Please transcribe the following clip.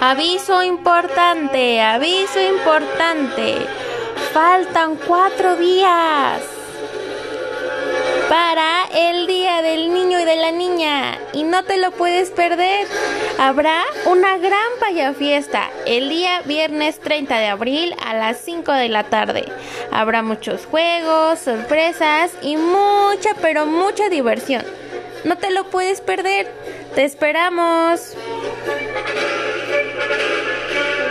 Aviso importante, aviso importante. Faltan cuatro días para el Día del Niño y de la Niña y no te lo puedes perder. Habrá una gran paya fiesta el día viernes 30 de abril a las 5 de la tarde. Habrá muchos juegos, sorpresas y mucha, pero mucha diversión. No te lo puedes perder. Te esperamos.